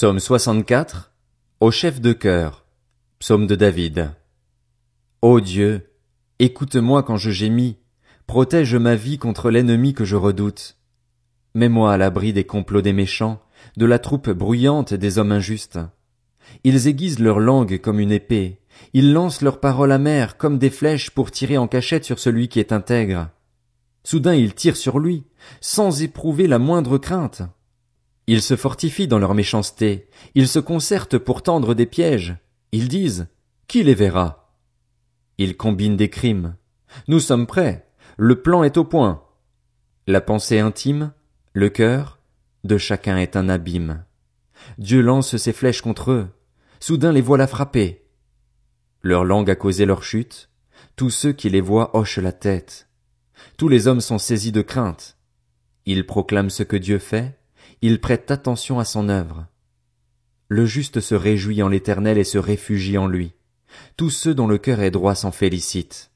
Psaume 64. Au chef de chœur. Psaume de David. Ô Dieu, écoute-moi quand je gémis, protège ma vie contre l'ennemi que je redoute. Mets-moi à l'abri des complots des méchants, de la troupe bruyante des hommes injustes. Ils aiguisent leur langue comme une épée, ils lancent leurs paroles amères comme des flèches pour tirer en cachette sur celui qui est intègre. Soudain ils tirent sur lui, sans éprouver la moindre crainte. Ils se fortifient dans leur méchanceté, ils se concertent pour tendre des pièges, ils disent, Qui les verra? Ils combinent des crimes. Nous sommes prêts, le plan est au point. La pensée intime, le cœur, de chacun est un abîme. Dieu lance ses flèches contre eux, soudain les voilà frappés. Leur langue a causé leur chute, tous ceux qui les voient hochent la tête. Tous les hommes sont saisis de crainte. Ils proclament ce que Dieu fait, il prête attention à son œuvre. Le juste se réjouit en l'Éternel et se réfugie en lui. Tous ceux dont le cœur est droit s'en félicitent.